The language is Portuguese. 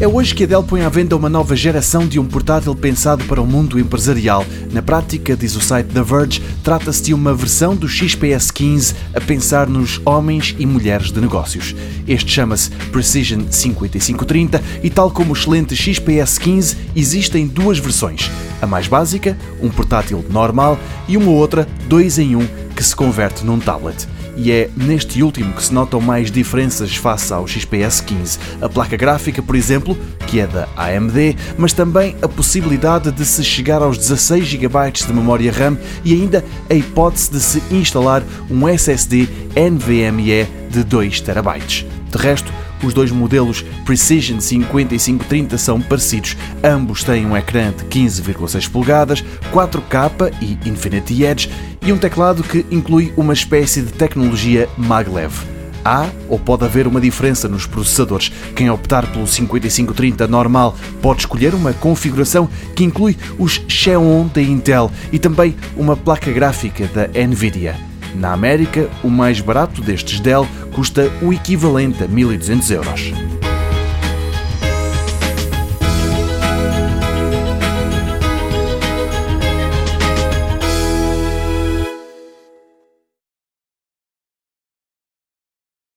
É hoje que a Dell põe à venda uma nova geração de um portátil pensado para o mundo empresarial. Na prática, diz o site The Verge, trata-se de uma versão do XPS 15 a pensar nos homens e mulheres de negócios. Este chama-se Precision 5530 e, tal como o excelente XPS 15, existem duas versões. A mais básica, um portátil normal, e uma outra, dois em um, que se converte num tablet e é neste último que se notam mais diferenças face ao XPS 15. A placa gráfica, por exemplo, que é da AMD, mas também a possibilidade de se chegar aos 16 GB de memória RAM e ainda a hipótese de se instalar um SSD NVMe de 2 TB. De resto, os dois modelos Precision 5530 são parecidos. Ambos têm um ecrã de 15,6 polegadas, 4K e Infinity Edge e um teclado que inclui uma espécie de tecnologia maglev. Há ou pode haver uma diferença nos processadores. Quem optar pelo 5530 normal pode escolher uma configuração que inclui os Xeon da Intel e também uma placa gráfica da Nvidia. Na América, o mais barato destes Dell custa o equivalente a 1200 euros.